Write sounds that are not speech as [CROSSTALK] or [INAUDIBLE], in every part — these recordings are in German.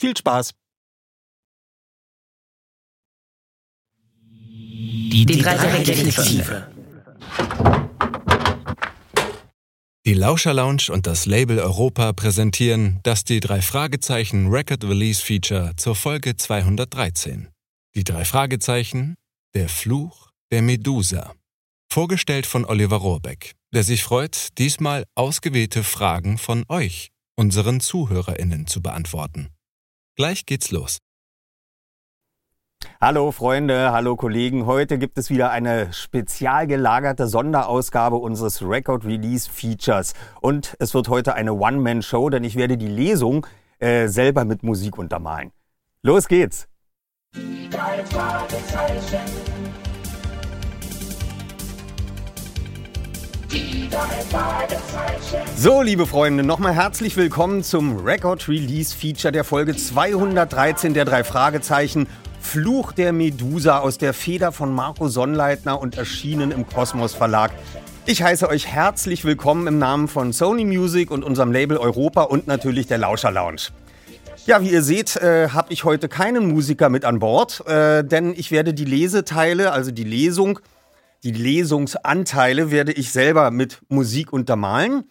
Viel Spaß! Die, die drei Detektive. Die Lauscher Lounge und das Label Europa präsentieren das die drei Fragezeichen Record Release Feature zur Folge 213. Die drei Fragezeichen, der Fluch der Medusa. Vorgestellt von Oliver Rohrbeck, der sich freut, diesmal ausgewählte Fragen von euch, unseren ZuhörerInnen, zu beantworten. Gleich geht's los. Hallo Freunde, hallo Kollegen. Heute gibt es wieder eine spezial gelagerte Sonderausgabe unseres Record Release Features. Und es wird heute eine One-Man-Show, denn ich werde die Lesung äh, selber mit Musik untermalen. Los geht's! Die drei Fragezeichen. So, liebe Freunde, nochmal herzlich willkommen zum Record Release Feature der Folge 213 der drei Fragezeichen. Fluch der Medusa aus der Feder von Marco Sonnleitner und erschienen im Kosmos Verlag. Ich heiße euch herzlich willkommen im Namen von Sony Music und unserem Label Europa und natürlich der Lauscher Lounge. Ja, wie ihr seht, äh, habe ich heute keinen Musiker mit an Bord, äh, denn ich werde die Leseteile, also die Lesung, die Lesungsanteile werde ich selber mit Musik untermalen.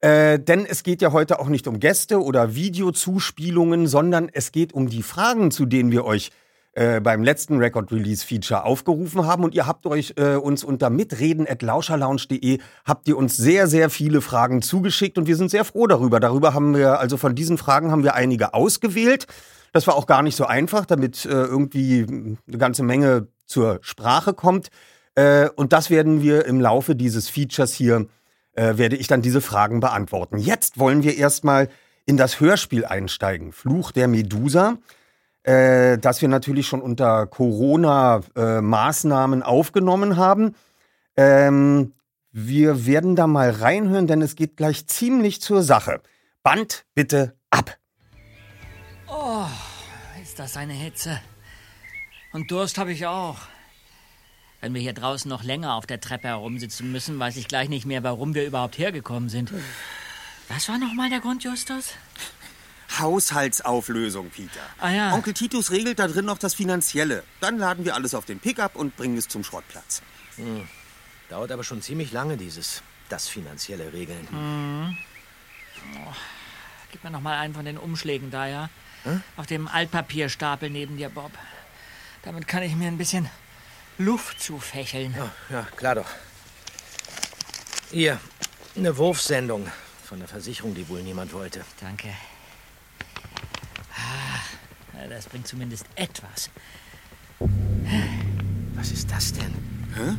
Äh, denn es geht ja heute auch nicht um Gäste oder Videozuspielungen, sondern es geht um die Fragen, zu denen wir euch äh, beim letzten Record Release Feature aufgerufen haben und ihr habt euch äh, uns unter mitreden@lauscherlounge.de habt ihr uns sehr sehr viele Fragen zugeschickt und wir sind sehr froh darüber. Darüber haben wir also von diesen Fragen haben wir einige ausgewählt. Das war auch gar nicht so einfach, damit äh, irgendwie eine ganze Menge zur Sprache kommt. Äh, und das werden wir im Laufe dieses Features hier äh, werde ich dann diese Fragen beantworten. Jetzt wollen wir erstmal in das Hörspiel einsteigen. Fluch der Medusa äh, das wir natürlich schon unter Corona-Maßnahmen äh, aufgenommen haben. Ähm, wir werden da mal reinhören, denn es geht gleich ziemlich zur Sache. Band bitte ab. Oh, ist das eine Hitze. Und Durst habe ich auch. Wenn wir hier draußen noch länger auf der Treppe herumsitzen müssen, weiß ich gleich nicht mehr, warum wir überhaupt hergekommen sind. Was war nochmal der Grund, Justus? Haushaltsauflösung, Peter. Ah, ja. Onkel Titus regelt da drin noch das Finanzielle. Dann laden wir alles auf den Pickup und bringen es zum Schrottplatz. Hm. Dauert aber schon ziemlich lange, dieses das finanzielle Regeln. Mhm. Oh. Gib mir noch mal einen von den Umschlägen da, ja? Hm? Auf dem Altpapierstapel neben dir, Bob. Damit kann ich mir ein bisschen Luft zufächeln. Ja, ja klar doch. Hier, eine Wurfsendung von der Versicherung, die wohl niemand wollte. Danke. Das bringt zumindest etwas. Was ist das denn? Hä?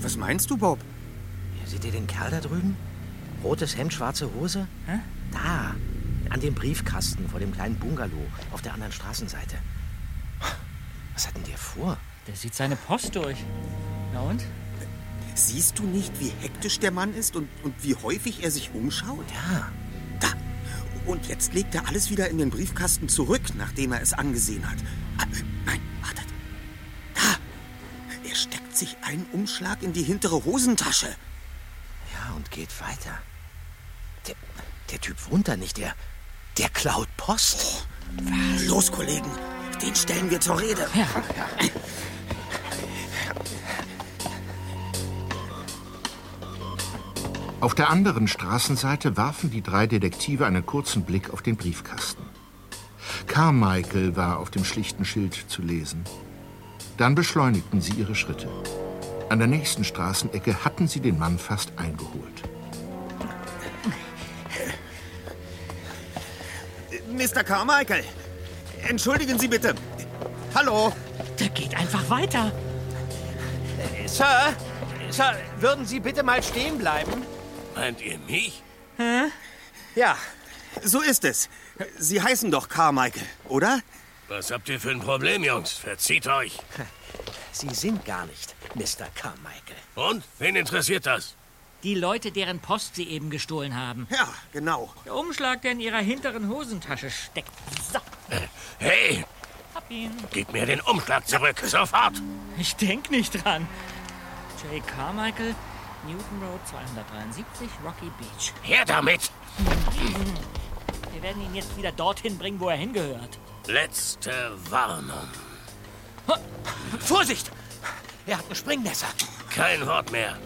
Was meinst du, Bob? Ja, seht ihr den Kerl da drüben? Rotes Hemd, schwarze Hose? Hä? Da, an dem Briefkasten vor dem kleinen Bungalow auf der anderen Straßenseite. Was hat denn der vor? Der sieht seine Post durch. Na und? Siehst du nicht, wie hektisch der Mann ist und, und wie häufig er sich umschaut? Ja, Da. Und jetzt legt er alles wieder in den Briefkasten zurück, nachdem er es angesehen hat. Ah, nein, wartet. Da. Er steckt sich einen Umschlag in die hintere Hosentasche. ja, und geht weiter. Der, der Typ wohnt da nicht, der, der klaut Post. Los, Kollegen. Den stellen wir zur Rede. Ja. Auf der anderen Straßenseite warfen die drei Detektive einen kurzen Blick auf den Briefkasten. Carmichael war auf dem schlichten Schild zu lesen. Dann beschleunigten sie ihre Schritte. An der nächsten Straßenecke hatten sie den Mann fast eingeholt. Mr. Carmichael, entschuldigen Sie bitte. Hallo. Der geht einfach weiter. Sir, Sir, würden Sie bitte mal stehen bleiben? Meint ihr mich? Ja, So ist es. Sie heißen doch Carmichael, oder? Was habt ihr für ein Problem, Jungs? Verzieht euch. Sie sind gar nicht Mr. Carmichael. Und? Wen interessiert das? Die Leute, deren Post sie eben gestohlen haben. Ja, genau. Der Umschlag, der in ihrer hinteren Hosentasche steckt. So, Hey, hab ihn. gib mir den Umschlag zurück. Sofort. Ich denk nicht dran. J. Carmichael, Newton Road 273, Rocky Beach. Her damit. Wir werden ihn jetzt wieder dorthin bringen, wo er hingehört. Letzte Warnung. Vorsicht! Er hat ein Springmesser. Kein Wort mehr.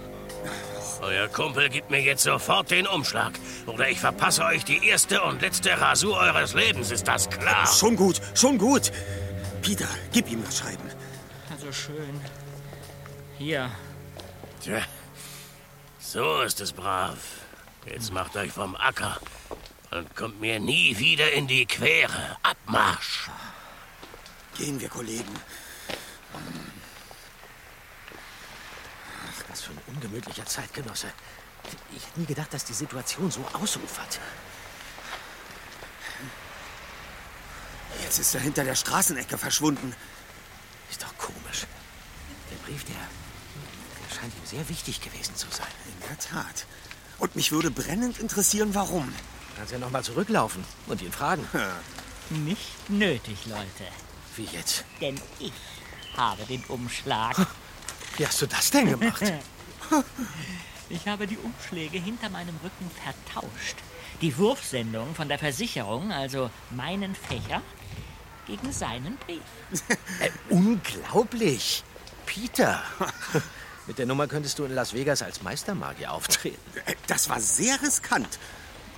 Euer Kumpel gibt mir jetzt sofort den Umschlag. Oder ich verpasse euch die erste und letzte Rasur eures Lebens. Ist das klar? Schon gut, schon gut. Peter, gib ihm das Schreiben. Also schön. Hier. Tja, so ist es brav. Jetzt macht euch vom Acker und kommt mir nie wieder in die Quere. Abmarsch! Gehen wir, Kollegen. Ach, was für ein ungemütlicher Zeitgenosse. Ich hätte nie gedacht, dass die Situation so ausufert. Jetzt ist er hinter der Straßenecke verschwunden. Ist doch komisch. Der Brief, der, der scheint ihm sehr wichtig gewesen zu sein. In der Tat. Und mich würde brennend interessieren, warum. Kannst ja noch mal zurücklaufen und ihn fragen. Nicht nötig, Leute. Wie jetzt? Denn ich habe den Umschlag. Wie hast du das denn gemacht? [LAUGHS] Ich habe die Umschläge hinter meinem Rücken vertauscht. Die Wurfsendung von der Versicherung, also meinen Fächer, gegen seinen Brief. äh, unglaublich. Peter. [LAUGHS] Mit der Nummer könntest du in Las Vegas als Meistermagier auftreten. Das war sehr riskant.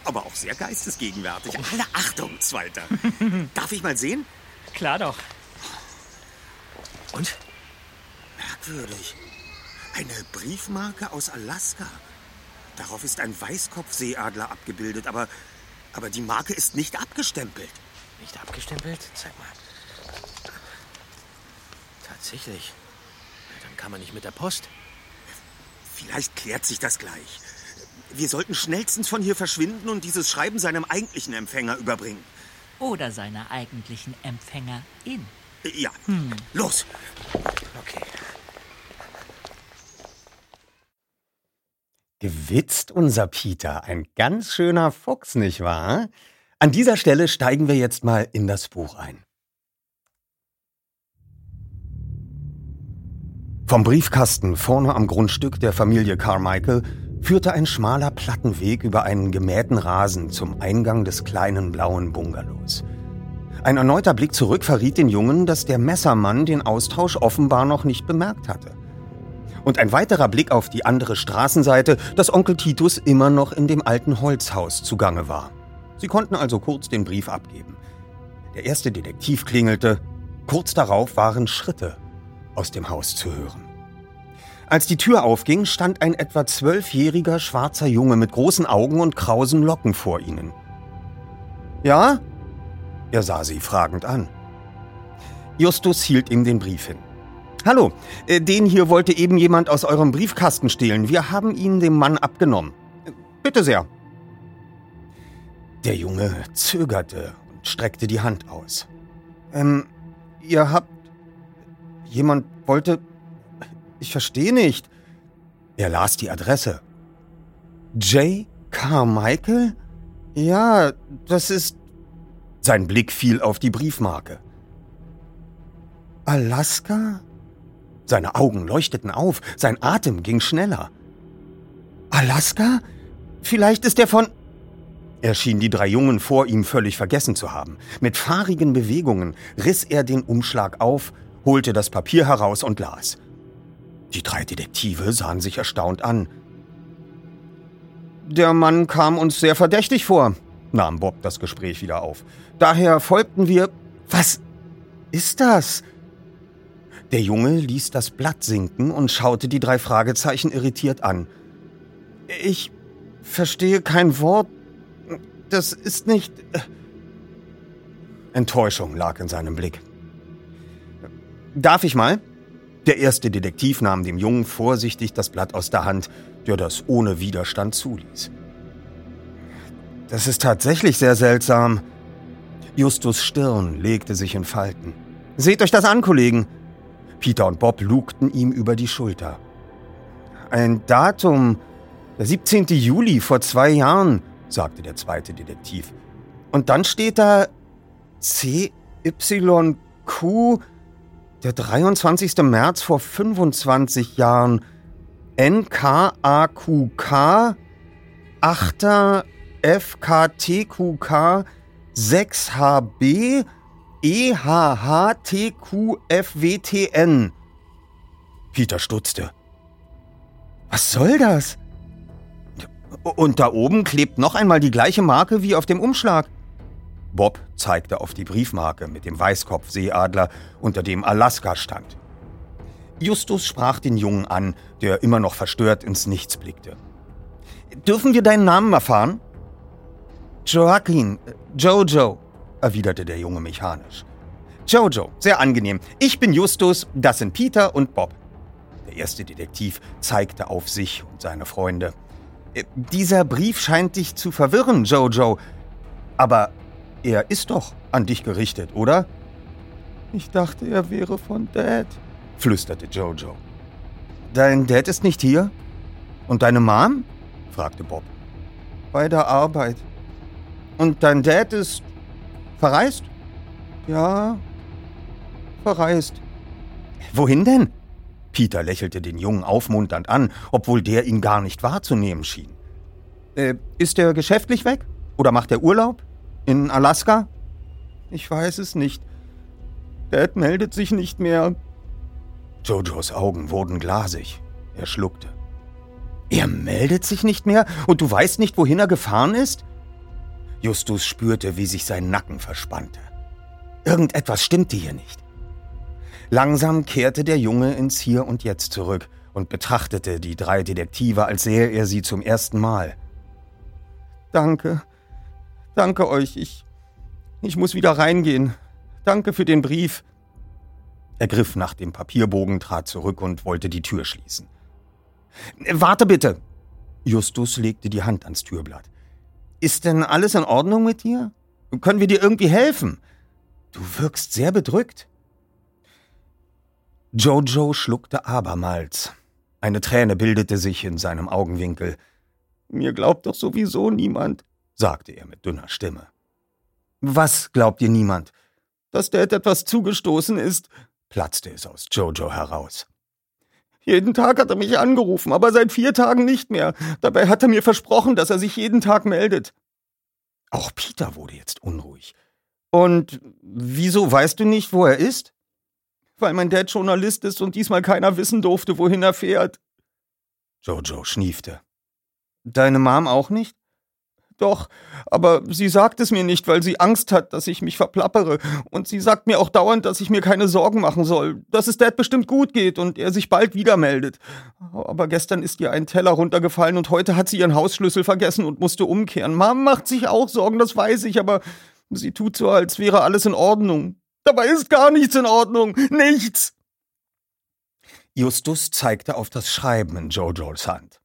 Aber auch sehr geistesgegenwärtig. Alle Achtung, Zweiter. [LAUGHS] Darf ich mal sehen? Klar doch. Und? Merkwürdig. Eine Briefmarke aus Alaska. Darauf ist ein Weißkopfseeadler abgebildet, aber, aber die Marke ist nicht abgestempelt. Nicht abgestempelt? Zeig mal. Tatsächlich. Ja, dann kann man nicht mit der Post. Vielleicht klärt sich das gleich. Wir sollten schnellstens von hier verschwinden und dieses Schreiben seinem eigentlichen Empfänger überbringen. Oder seiner eigentlichen Empfängerin. Ja, los. Okay. Gewitzt unser Peter, ein ganz schöner Fuchs, nicht wahr? An dieser Stelle steigen wir jetzt mal in das Buch ein. Vom Briefkasten vorne am Grundstück der Familie Carmichael führte ein schmaler Plattenweg über einen gemähten Rasen zum Eingang des kleinen blauen Bungalows. Ein erneuter Blick zurück verriet den Jungen, dass der Messermann den Austausch offenbar noch nicht bemerkt hatte. Und ein weiterer Blick auf die andere Straßenseite, dass Onkel Titus immer noch in dem alten Holzhaus zugange war. Sie konnten also kurz den Brief abgeben. Der erste Detektiv klingelte. Kurz darauf waren Schritte aus dem Haus zu hören. Als die Tür aufging, stand ein etwa zwölfjähriger schwarzer Junge mit großen Augen und krausen Locken vor ihnen. Ja? Er sah sie fragend an. Justus hielt ihm den Brief hin. Hallo, äh, den hier wollte eben jemand aus eurem Briefkasten stehlen. Wir haben ihn dem Mann abgenommen. Bitte sehr. Der Junge zögerte und streckte die Hand aus. Ähm, ihr habt. Jemand wollte. Ich verstehe nicht. Er las die Adresse. J. Carmichael? Ja, das ist. Sein Blick fiel auf die Briefmarke. Alaska? Seine Augen leuchteten auf, sein Atem ging schneller. Alaska? Vielleicht ist er von. Er schien die drei Jungen vor ihm völlig vergessen zu haben. Mit fahrigen Bewegungen riss er den Umschlag auf, holte das Papier heraus und las. Die drei Detektive sahen sich erstaunt an. Der Mann kam uns sehr verdächtig vor, nahm Bob das Gespräch wieder auf. Daher folgten wir. Was ist das? Der Junge ließ das Blatt sinken und schaute die drei Fragezeichen irritiert an. Ich verstehe kein Wort. Das ist nicht. Äh, Enttäuschung lag in seinem Blick. Darf ich mal? Der erste Detektiv nahm dem Jungen vorsichtig das Blatt aus der Hand, der das ohne Widerstand zuließ. Das ist tatsächlich sehr seltsam. Justus Stirn legte sich in Falten. Seht euch das an, Kollegen. Peter und Bob lugten ihm über die Schulter. Ein Datum, der 17. Juli vor zwei Jahren, sagte der zweite Detektiv. Und dann steht da CYQ, der 23. März vor 25 Jahren, NKAQK, 8. FKTQK, 6HB, EHHTQFWTN. Peter stutzte. Was soll das? Und da oben klebt noch einmal die gleiche Marke wie auf dem Umschlag. Bob zeigte auf die Briefmarke mit dem Weißkopfseeadler, unter dem Alaska stand. Justus sprach den Jungen an, der immer noch verstört ins Nichts blickte. Dürfen wir deinen Namen erfahren? Joaquin, Jojo, erwiderte der Junge mechanisch. Jojo, sehr angenehm. Ich bin Justus, das sind Peter und Bob. Der erste Detektiv zeigte auf sich und seine Freunde. Äh, dieser Brief scheint dich zu verwirren, Jojo. Aber er ist doch an dich gerichtet, oder? Ich dachte, er wäre von Dad, flüsterte Jojo. Dein Dad ist nicht hier? Und deine Mom? fragte Bob. Bei der Arbeit. Und dein Dad ist verreist? Ja, verreist. Wohin denn? Peter lächelte den Jungen aufmunternd an, obwohl der ihn gar nicht wahrzunehmen schien. Äh, ist er geschäftlich weg? Oder macht er Urlaub? In Alaska? Ich weiß es nicht. Dad meldet sich nicht mehr. Jojos Augen wurden glasig. Er schluckte. Er meldet sich nicht mehr und du weißt nicht, wohin er gefahren ist? Justus spürte, wie sich sein Nacken verspannte. Irgendetwas stimmte hier nicht. Langsam kehrte der Junge ins Hier und Jetzt zurück und betrachtete die drei Detektive, als sähe er sie zum ersten Mal. Danke. Danke euch. Ich. Ich muss wieder reingehen. Danke für den Brief. Er griff nach dem Papierbogen, trat zurück und wollte die Tür schließen. Warte bitte! Justus legte die Hand ans Türblatt. Ist denn alles in Ordnung mit dir? Können wir dir irgendwie helfen? Du wirkst sehr bedrückt. Jojo schluckte abermals. Eine Träne bildete sich in seinem Augenwinkel. Mir glaubt doch sowieso niemand, sagte er mit dünner Stimme. Was glaubt ihr niemand? Dass Dad etwas zugestoßen ist, platzte es aus Jojo heraus. Jeden Tag hat er mich angerufen, aber seit vier Tagen nicht mehr. Dabei hat er mir versprochen, dass er sich jeden Tag meldet. Auch Peter wurde jetzt unruhig. Und wieso weißt du nicht, wo er ist? Weil mein Dad Journalist ist und diesmal keiner wissen durfte, wohin er fährt. Jojo schniefte. Deine Mom auch nicht? Doch, aber sie sagt es mir nicht, weil sie Angst hat, dass ich mich verplappere. Und sie sagt mir auch dauernd, dass ich mir keine Sorgen machen soll, dass es Dad bestimmt gut geht und er sich bald wieder meldet. Aber gestern ist ihr ein Teller runtergefallen und heute hat sie ihren Hausschlüssel vergessen und musste umkehren. Mom macht sich auch Sorgen, das weiß ich, aber sie tut so, als wäre alles in Ordnung. Dabei ist gar nichts in Ordnung. Nichts. Justus zeigte auf das Schreiben in Jojos Hand.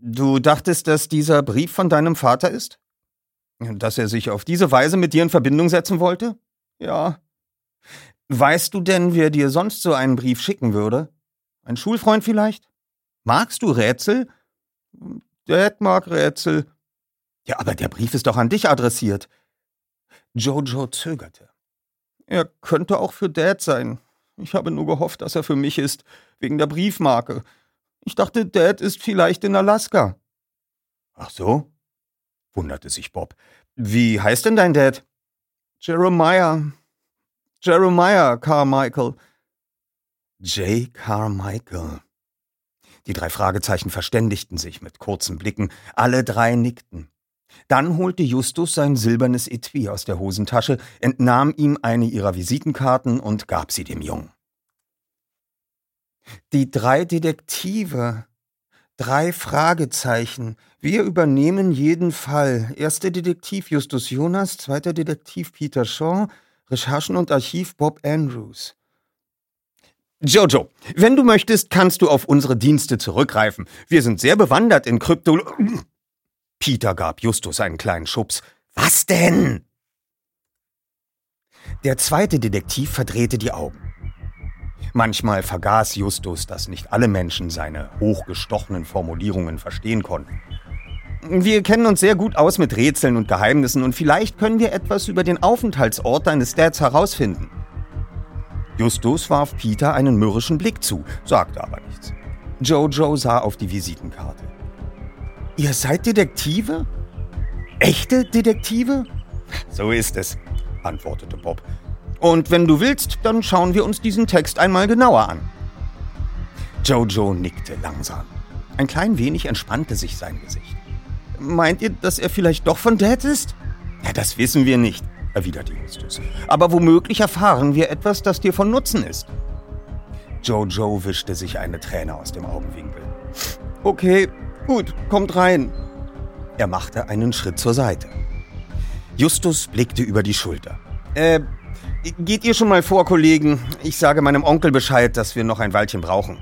Du dachtest, dass dieser Brief von deinem Vater ist? Dass er sich auf diese Weise mit dir in Verbindung setzen wollte? Ja. Weißt du denn, wer dir sonst so einen Brief schicken würde? Ein Schulfreund vielleicht? Magst du Rätsel? Dad mag Rätsel. Ja, aber der Brief ist doch an dich adressiert. Jojo zögerte. Er könnte auch für Dad sein. Ich habe nur gehofft, dass er für mich ist, wegen der Briefmarke. Ich dachte, Dad ist vielleicht in Alaska. Ach so? wunderte sich Bob. Wie heißt denn dein Dad? Jeremiah. Jeremiah Carmichael. J. Carmichael. Die drei Fragezeichen verständigten sich mit kurzen Blicken. Alle drei nickten. Dann holte Justus sein silbernes Etui aus der Hosentasche, entnahm ihm eine ihrer Visitenkarten und gab sie dem Jungen. Die drei Detektive. Drei Fragezeichen. Wir übernehmen jeden Fall. Erster Detektiv Justus Jonas, zweiter Detektiv Peter Shaw, Recherchen und Archiv Bob Andrews. Jojo, wenn du möchtest, kannst du auf unsere Dienste zurückgreifen. Wir sind sehr bewandert in Krypto. Peter gab Justus einen kleinen Schubs. Was denn? Der zweite Detektiv verdrehte die Augen. Manchmal vergaß Justus, dass nicht alle Menschen seine hochgestochenen Formulierungen verstehen konnten. Wir kennen uns sehr gut aus mit Rätseln und Geheimnissen und vielleicht können wir etwas über den Aufenthaltsort deines Dads herausfinden. Justus warf Peter einen mürrischen Blick zu, sagte aber nichts. Jojo sah auf die Visitenkarte. Ihr seid Detektive? Echte Detektive? So ist es, antwortete Bob. Und wenn du willst, dann schauen wir uns diesen Text einmal genauer an. Jojo nickte langsam. Ein klein wenig entspannte sich sein Gesicht. Meint ihr, dass er vielleicht doch von Dad ist? Ja, das wissen wir nicht, erwiderte Justus. Aber womöglich erfahren wir etwas, das dir von Nutzen ist. Jojo wischte sich eine Träne aus dem Augenwinkel. Okay, gut, kommt rein. Er machte einen Schritt zur Seite. Justus blickte über die Schulter. Äh, geht ihr schon mal vor, Kollegen? Ich sage meinem Onkel Bescheid, dass wir noch ein Weilchen brauchen.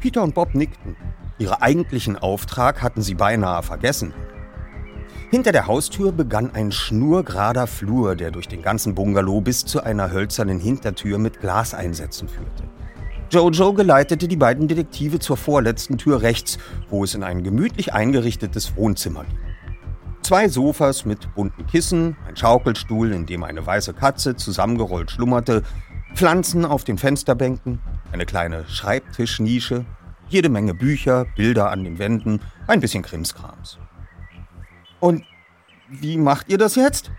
Peter und Bob nickten. Ihre eigentlichen Auftrag hatten sie beinahe vergessen. Hinter der Haustür begann ein schnurgerader Flur, der durch den ganzen Bungalow bis zu einer hölzernen Hintertür mit Glaseinsätzen führte. Jojo geleitete die beiden Detektive zur vorletzten Tür rechts, wo es in ein gemütlich eingerichtetes Wohnzimmer ging. Zwei Sofas mit bunten Kissen, ein Schaukelstuhl, in dem eine weiße Katze zusammengerollt schlummerte, Pflanzen auf den Fensterbänken, eine kleine Schreibtischnische, jede Menge Bücher, Bilder an den Wänden, ein bisschen Krimskrams. Und wie macht ihr das jetzt?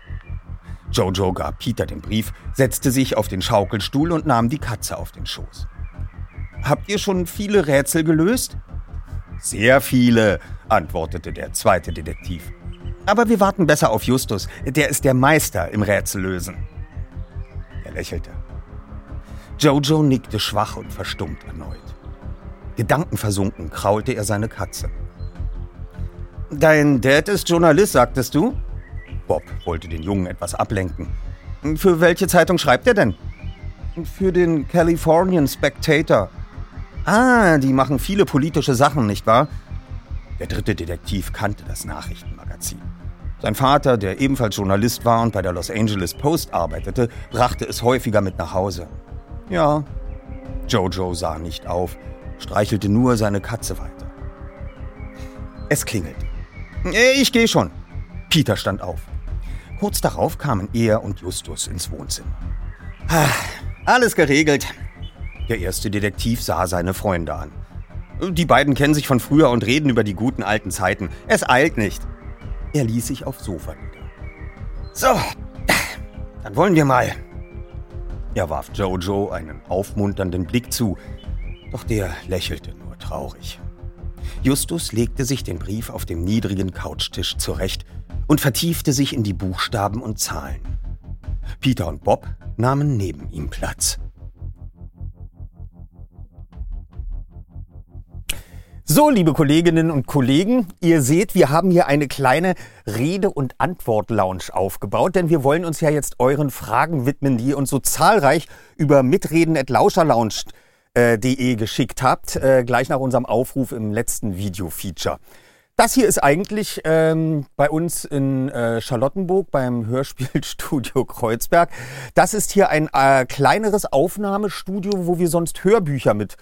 Jojo gab Peter den Brief, setzte sich auf den Schaukelstuhl und nahm die Katze auf den Schoß. Habt ihr schon viele Rätsel gelöst? Sehr viele, antwortete der zweite Detektiv. Aber wir warten besser auf Justus, der ist der Meister im Rätsellösen. Er lächelte. Jojo nickte schwach und verstummt erneut. Gedankenversunken kraulte er seine Katze. Dein Dad ist Journalist, sagtest du? Bob wollte den Jungen etwas ablenken. Für welche Zeitung schreibt er denn? Für den Californian Spectator. Ah, die machen viele politische Sachen, nicht wahr? Der dritte Detektiv kannte das Nachrichtenmagazin. Sein Vater, der ebenfalls Journalist war und bei der Los Angeles Post arbeitete, brachte es häufiger mit nach Hause. Ja. Jojo sah nicht auf, streichelte nur seine Katze weiter. Es klingelte. Äh, ich gehe schon. Peter stand auf. Kurz darauf kamen er und Justus ins Wohnzimmer. Ah, alles geregelt. Der erste Detektiv sah seine Freunde an. Die beiden kennen sich von früher und reden über die guten alten Zeiten. Es eilt nicht. Er ließ sich aufs Sofa nieder. So, dann wollen wir mal. Er warf Jojo einen aufmunternden Blick zu, doch der lächelte nur traurig. Justus legte sich den Brief auf dem niedrigen Couchtisch zurecht und vertiefte sich in die Buchstaben und Zahlen. Peter und Bob nahmen neben ihm Platz. So, liebe Kolleginnen und Kollegen, ihr seht, wir haben hier eine kleine Rede- und Antwort-Lounge aufgebaut, denn wir wollen uns ja jetzt euren Fragen widmen, die ihr uns so zahlreich über mitreden.lauscherlounge.de geschickt habt, äh, gleich nach unserem Aufruf im letzten Video-Feature. Das hier ist eigentlich ähm, bei uns in äh, Charlottenburg beim Hörspielstudio [LAUGHS] Kreuzberg. Das ist hier ein äh, kleineres Aufnahmestudio, wo wir sonst Hörbücher mit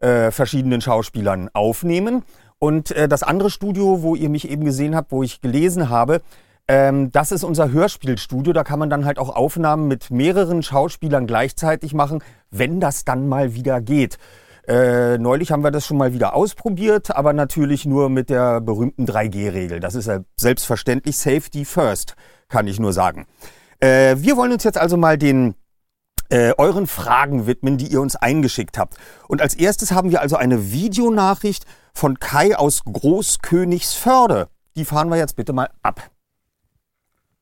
äh, verschiedenen Schauspielern aufnehmen. Und äh, das andere Studio, wo ihr mich eben gesehen habt, wo ich gelesen habe, ähm, das ist unser Hörspielstudio. Da kann man dann halt auch Aufnahmen mit mehreren Schauspielern gleichzeitig machen, wenn das dann mal wieder geht. Äh, neulich haben wir das schon mal wieder ausprobiert, aber natürlich nur mit der berühmten 3G-Regel. Das ist ja selbstverständlich Safety First, kann ich nur sagen. Äh, wir wollen uns jetzt also mal den äh, euren Fragen widmen, die ihr uns eingeschickt habt. Und als erstes haben wir also eine Videonachricht von Kai aus Großkönigsförde. Die fahren wir jetzt bitte mal ab.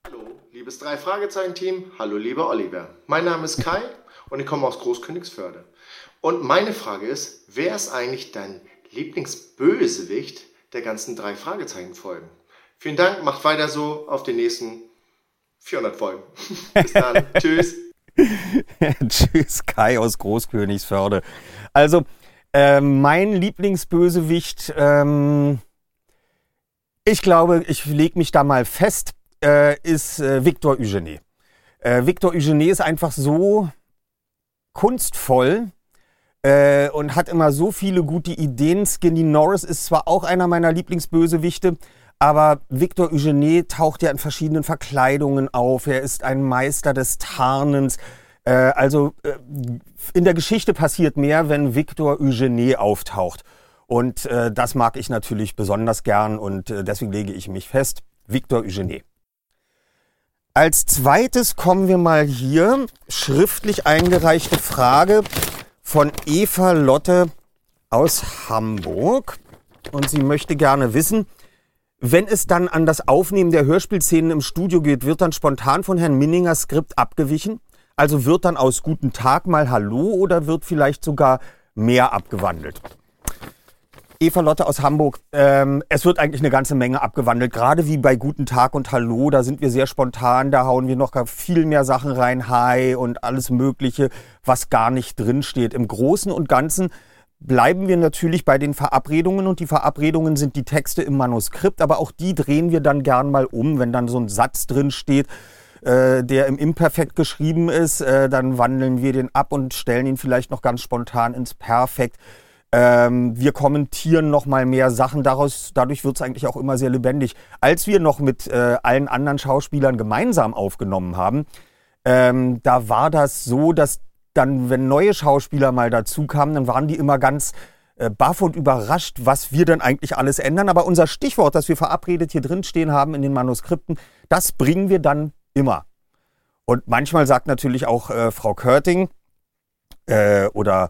Hallo, liebes Drei-Fragezeichen-Team. Hallo, lieber Oliver. Mein Name ist Kai und ich komme aus Großkönigsförde. Und meine Frage ist, wer ist eigentlich dein Lieblingsbösewicht der ganzen drei Fragezeichen-Folgen? Vielen Dank, macht weiter so auf den nächsten 400 Folgen. [LAUGHS] Bis dann. [LAUGHS] Tschüss. [LAUGHS] Tschüss, Kai aus Großkönigsförde. Also, äh, mein Lieblingsbösewicht, ähm, ich glaube, ich lege mich da mal fest, äh, ist äh, Victor Eugenie. Äh, Victor Eugenie ist einfach so kunstvoll äh, und hat immer so viele gute Ideen. Skinny Norris ist zwar auch einer meiner Lieblingsbösewichte, aber Victor Eugenie taucht ja in verschiedenen Verkleidungen auf. Er ist ein Meister des Tarnens. Äh, also äh, in der Geschichte passiert mehr, wenn Victor Eugenie auftaucht. Und äh, das mag ich natürlich besonders gern und äh, deswegen lege ich mich fest. Victor Eugenie. Als zweites kommen wir mal hier. Schriftlich eingereichte Frage von Eva Lotte aus Hamburg. Und sie möchte gerne wissen, wenn es dann an das Aufnehmen der Hörspielszenen im Studio geht, wird dann spontan von Herrn Minninger Skript abgewichen? Also wird dann aus Guten Tag mal Hallo oder wird vielleicht sogar mehr abgewandelt? Eva Lotte aus Hamburg, ähm, es wird eigentlich eine ganze Menge abgewandelt. Gerade wie bei Guten Tag und Hallo, da sind wir sehr spontan, da hauen wir noch viel mehr Sachen rein, Hi und alles Mögliche, was gar nicht drinsteht. Im Großen und Ganzen bleiben wir natürlich bei den Verabredungen und die Verabredungen sind die Texte im Manuskript, aber auch die drehen wir dann gern mal um, wenn dann so ein Satz drin steht, äh, der im Imperfekt geschrieben ist, äh, dann wandeln wir den ab und stellen ihn vielleicht noch ganz spontan ins Perfekt. Ähm, wir kommentieren noch mal mehr Sachen daraus. Dadurch wird es eigentlich auch immer sehr lebendig. Als wir noch mit äh, allen anderen Schauspielern gemeinsam aufgenommen haben, ähm, da war das so, dass dann, wenn neue Schauspieler mal dazu kamen, dann waren die immer ganz äh, baff und überrascht, was wir dann eigentlich alles ändern. Aber unser Stichwort, das wir verabredet hier drin stehen haben in den Manuskripten, das bringen wir dann immer. Und manchmal sagt natürlich auch äh, Frau Körting äh, oder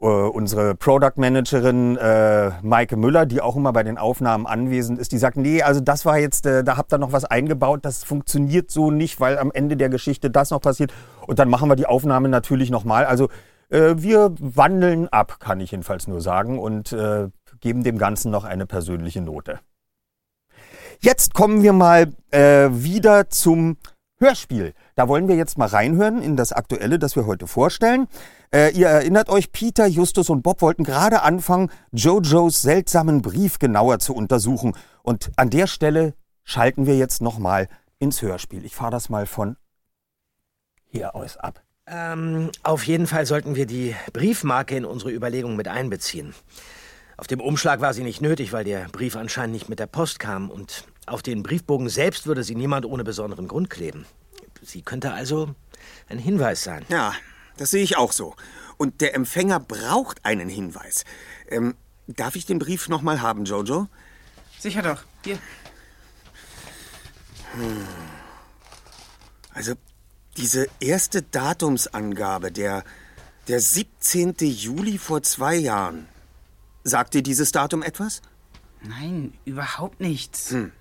äh, unsere Product Managerin äh, Maike Müller, die auch immer bei den Aufnahmen anwesend ist, die sagt, nee, also das war jetzt, äh, da habt ihr noch was eingebaut, das funktioniert so nicht, weil am Ende der Geschichte das noch passiert. Und dann machen wir die Aufnahme natürlich nochmal. Also äh, wir wandeln ab, kann ich jedenfalls nur sagen, und äh, geben dem Ganzen noch eine persönliche Note. Jetzt kommen wir mal äh, wieder zum Hörspiel. Da wollen wir jetzt mal reinhören in das Aktuelle, das wir heute vorstellen. Äh, ihr erinnert euch, Peter, Justus und Bob wollten gerade anfangen, Jojos seltsamen Brief genauer zu untersuchen. Und an der Stelle schalten wir jetzt nochmal ins Hörspiel. Ich fahre das mal von hier aus ab. Ähm, auf jeden Fall sollten wir die Briefmarke in unsere Überlegungen mit einbeziehen. Auf dem Umschlag war sie nicht nötig, weil der Brief anscheinend nicht mit der Post kam. Und auf den Briefbogen selbst würde sie niemand ohne besonderen Grund kleben. Sie könnte also ein Hinweis sein. Ja, das sehe ich auch so. Und der Empfänger braucht einen Hinweis. Ähm, darf ich den Brief noch mal haben, Jojo? Sicher doch. Hier. Hm. Also, diese erste Datumsangabe, der, der 17. Juli vor zwei Jahren. Sagt dir dieses Datum etwas? Nein, überhaupt nichts. Hm.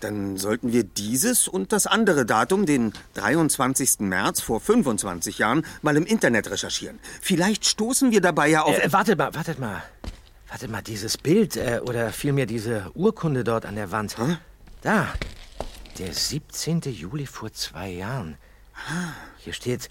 Dann sollten wir dieses und das andere Datum, den 23. März vor 25 Jahren, mal im Internet recherchieren. Vielleicht stoßen wir dabei ja auf. Äh, wartet mal, wartet mal. Warte mal, dieses Bild äh, oder vielmehr diese Urkunde dort an der Wand. Da. Der 17. Juli vor zwei Jahren. Hier steht,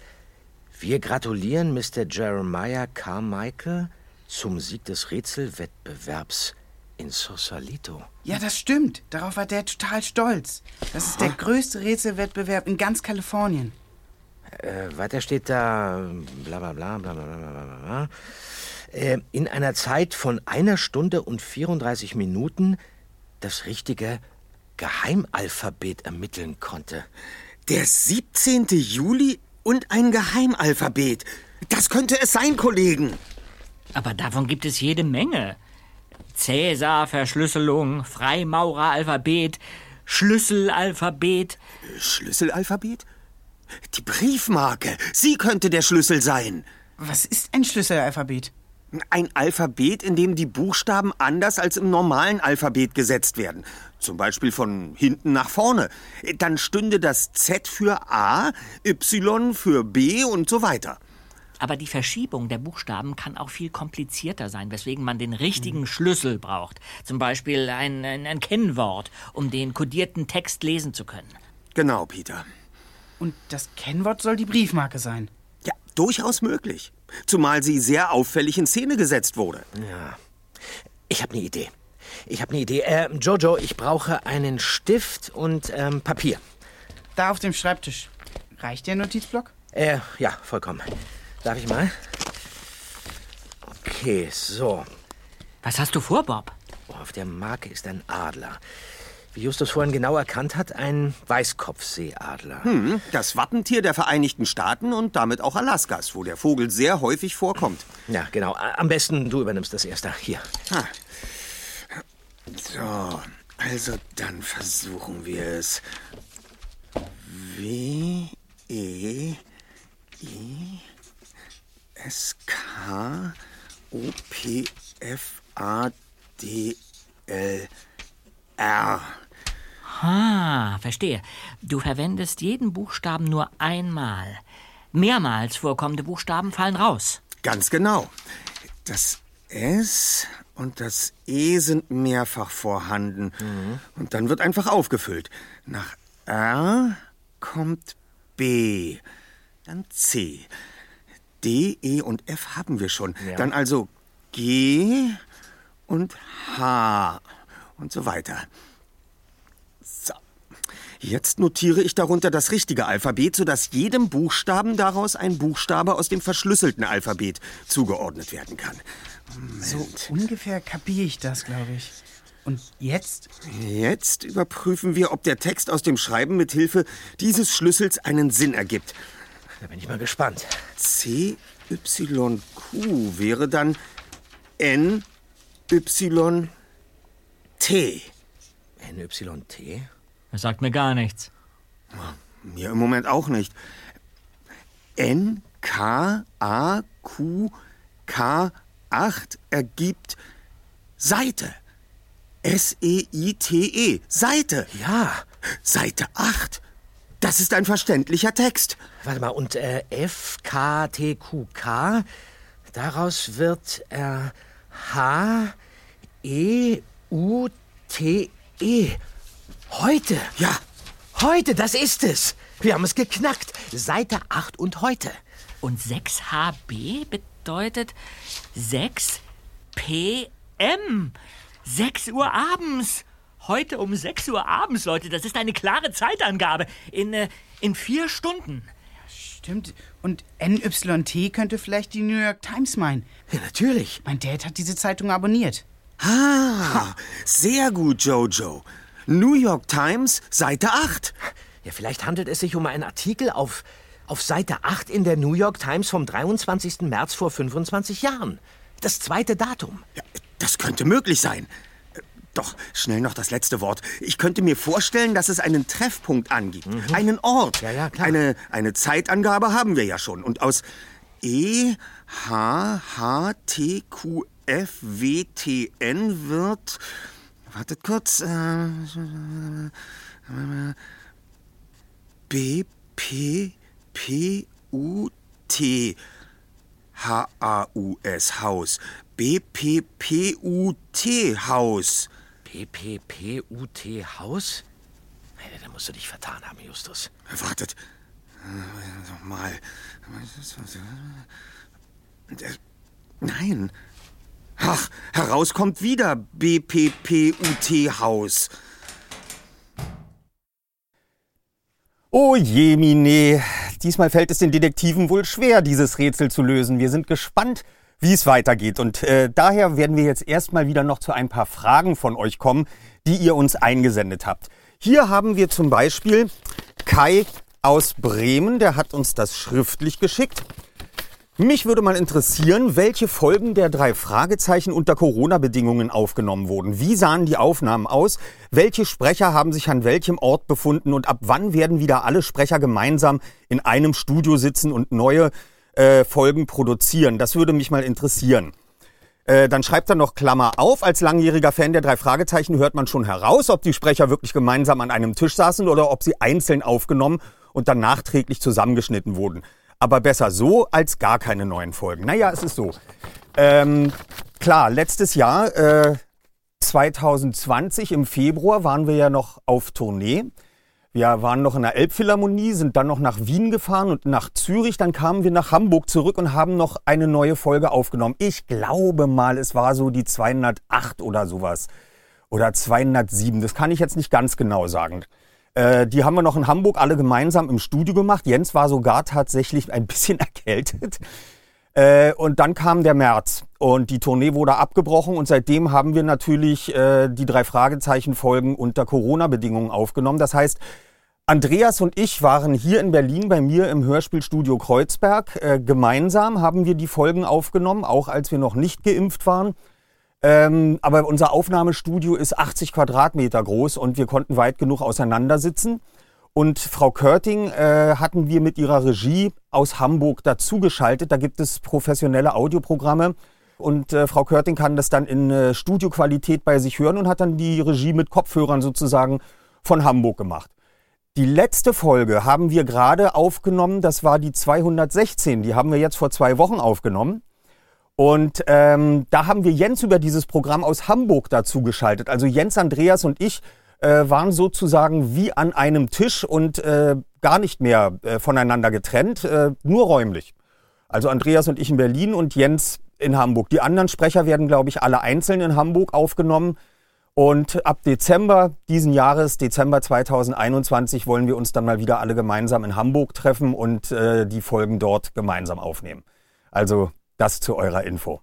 wir gratulieren Mr. Jeremiah Carmichael zum Sieg des Rätselwettbewerbs in Sosalito? Ja, das stimmt. Darauf war der total stolz. Das ist der größte Rätselwettbewerb in ganz Kalifornien. Äh, weiter steht da bla bla bla bla bla bla bla. Äh, in einer Zeit von einer Stunde und 34 Minuten das richtige Geheimalphabet ermitteln konnte. Der 17. Juli und ein Geheimalphabet. Das könnte es sein, Kollegen. Aber davon gibt es jede Menge. Cäsar-Verschlüsselung, Freimaurer-Alphabet, Schlüsselalphabet. Schlüsselalphabet? Die Briefmarke. Sie könnte der Schlüssel sein. Was ist ein Schlüsselalphabet? Ein Alphabet, in dem die Buchstaben anders als im normalen Alphabet gesetzt werden. Zum Beispiel von hinten nach vorne. Dann stünde das Z für A, Y für B und so weiter. Aber die Verschiebung der Buchstaben kann auch viel komplizierter sein, weswegen man den richtigen Schlüssel braucht. Zum Beispiel ein, ein, ein Kennwort, um den kodierten Text lesen zu können. Genau, Peter. Und das Kennwort soll die Briefmarke sein. Ja, durchaus möglich. Zumal sie sehr auffällig in Szene gesetzt wurde. Ja. Ich habe eine Idee. Ich habe eine Idee. Äh, Jojo, ich brauche einen Stift und ähm, Papier. Da auf dem Schreibtisch. Reicht der Notizblock? Äh, ja, vollkommen. Darf ich mal? Okay, so. Was hast du vor, Bob? Oh, auf der Marke ist ein Adler. Wie Justus vorhin genau erkannt hat, ein Weißkopfseeadler. Hm, das Wappentier der Vereinigten Staaten und damit auch Alaskas, wo der Vogel sehr häufig vorkommt. Ja, genau. Am besten du übernimmst das erste. Hier. Ha. So, also dann versuchen wir es. W, E, S, K, O, P, F, A, D, L, R. Ah, verstehe. Du verwendest jeden Buchstaben nur einmal. Mehrmals vorkommende Buchstaben fallen raus. Ganz genau. Das S und das E sind mehrfach vorhanden. Und dann wird einfach aufgefüllt. Nach R kommt B, dann C. D, E und F haben wir schon. Ja. Dann also G und H und so weiter. So. Jetzt notiere ich darunter das richtige Alphabet, sodass jedem Buchstaben daraus ein Buchstabe aus dem verschlüsselten Alphabet zugeordnet werden kann. So ungefähr kapiere ich das, glaube ich. Und jetzt? Jetzt überprüfen wir, ob der Text aus dem Schreiben mit Hilfe dieses Schlüssels einen Sinn ergibt. Da bin ich mal gespannt. C, Y, Q wäre dann N, Y, T. NYT? Das sagt mir gar nichts. Mir im Moment auch nicht. N, K, A, Q, K, 8 ergibt Seite. S-E-I-T-E. Seite. Ja. Seite 8. Das ist ein verständlicher Text. Warte mal, und äh, F, K, T, Q, K, daraus wird äh, H, E, U, T, E. Heute. Ja, Heute, das ist es. Wir haben es geknackt. Seite 8 und heute. Und 6HB bedeutet 6 PM. 6 Uhr abends. Heute um 6 Uhr abends, Leute. Das ist eine klare Zeitangabe. In, äh, in vier Stunden. Stimmt. Und NYT könnte vielleicht die New York Times meinen. Ja, natürlich. Mein Dad hat diese Zeitung abonniert. Ah, sehr gut, Jojo. New York Times, Seite 8. Ja, vielleicht handelt es sich um einen Artikel auf, auf Seite 8 in der New York Times vom 23. März vor 25 Jahren. Das zweite Datum. Ja, das könnte möglich sein. Doch, schnell noch das letzte Wort. Ich könnte mir vorstellen, dass es einen Treffpunkt angibt. Einen Ort. Ja, ja, klar. Eine, eine Zeitangabe haben wir ja schon. Und aus E, H, H, T, Q, F, W, T, N wird. Wartet kurz. Äh, B, P, P, U, T. H-A-U-S, Haus. B-P-P-U-T, Haus. P-P-P-U-T, Haus? Nee, da musst du dich vertan haben, Justus. Wartet. Mal. Nein. Ach, heraus kommt wieder B-P-P-U-T, Oh je, Mine. Diesmal fällt es den Detektiven wohl schwer, dieses Rätsel zu lösen. Wir sind gespannt, wie es weitergeht. Und äh, daher werden wir jetzt erstmal wieder noch zu ein paar Fragen von euch kommen, die ihr uns eingesendet habt. Hier haben wir zum Beispiel Kai aus Bremen, der hat uns das schriftlich geschickt. Mich würde mal interessieren, welche Folgen der drei Fragezeichen unter Corona-Bedingungen aufgenommen wurden. Wie sahen die Aufnahmen aus? Welche Sprecher haben sich an welchem Ort befunden? Und ab wann werden wieder alle Sprecher gemeinsam in einem Studio sitzen und neue äh, Folgen produzieren? Das würde mich mal interessieren. Äh, dann schreibt er noch Klammer auf. Als langjähriger Fan der drei Fragezeichen hört man schon heraus, ob die Sprecher wirklich gemeinsam an einem Tisch saßen oder ob sie einzeln aufgenommen und dann nachträglich zusammengeschnitten wurden. Aber besser so als gar keine neuen Folgen. Naja, es ist so. Ähm, klar, letztes Jahr, äh, 2020 im Februar, waren wir ja noch auf Tournee. Wir waren noch in der Elbphilharmonie, sind dann noch nach Wien gefahren und nach Zürich. Dann kamen wir nach Hamburg zurück und haben noch eine neue Folge aufgenommen. Ich glaube mal, es war so die 208 oder sowas. Oder 207. Das kann ich jetzt nicht ganz genau sagen. Äh, die haben wir noch in Hamburg alle gemeinsam im Studio gemacht. Jens war sogar tatsächlich ein bisschen [LAUGHS] erkältet. Äh, und dann kam der März und die Tournee wurde abgebrochen und seitdem haben wir natürlich äh, die drei Fragezeichen-Folgen unter Corona-Bedingungen aufgenommen. Das heißt, Andreas und ich waren hier in Berlin bei mir im Hörspielstudio Kreuzberg. Äh, gemeinsam haben wir die Folgen aufgenommen, auch als wir noch nicht geimpft waren. Ähm, aber unser Aufnahmestudio ist 80 Quadratmeter groß und wir konnten weit genug auseinandersitzen. Und Frau Körting äh, hatten wir mit ihrer Regie aus Hamburg dazugeschaltet. Da gibt es professionelle Audioprogramme. Und äh, Frau Körting kann das dann in äh, Studioqualität bei sich hören und hat dann die Regie mit Kopfhörern sozusagen von Hamburg gemacht. Die letzte Folge haben wir gerade aufgenommen, das war die 216. Die haben wir jetzt vor zwei Wochen aufgenommen. Und ähm, da haben wir Jens über dieses Programm aus Hamburg dazu geschaltet. Also Jens, Andreas und ich äh, waren sozusagen wie an einem Tisch und äh, gar nicht mehr äh, voneinander getrennt, äh, nur räumlich. Also Andreas und ich in Berlin und Jens in Hamburg. Die anderen Sprecher werden, glaube ich, alle einzeln in Hamburg aufgenommen. Und ab Dezember diesen Jahres, Dezember 2021, wollen wir uns dann mal wieder alle gemeinsam in Hamburg treffen und äh, die Folgen dort gemeinsam aufnehmen. Also das zu eurer Info.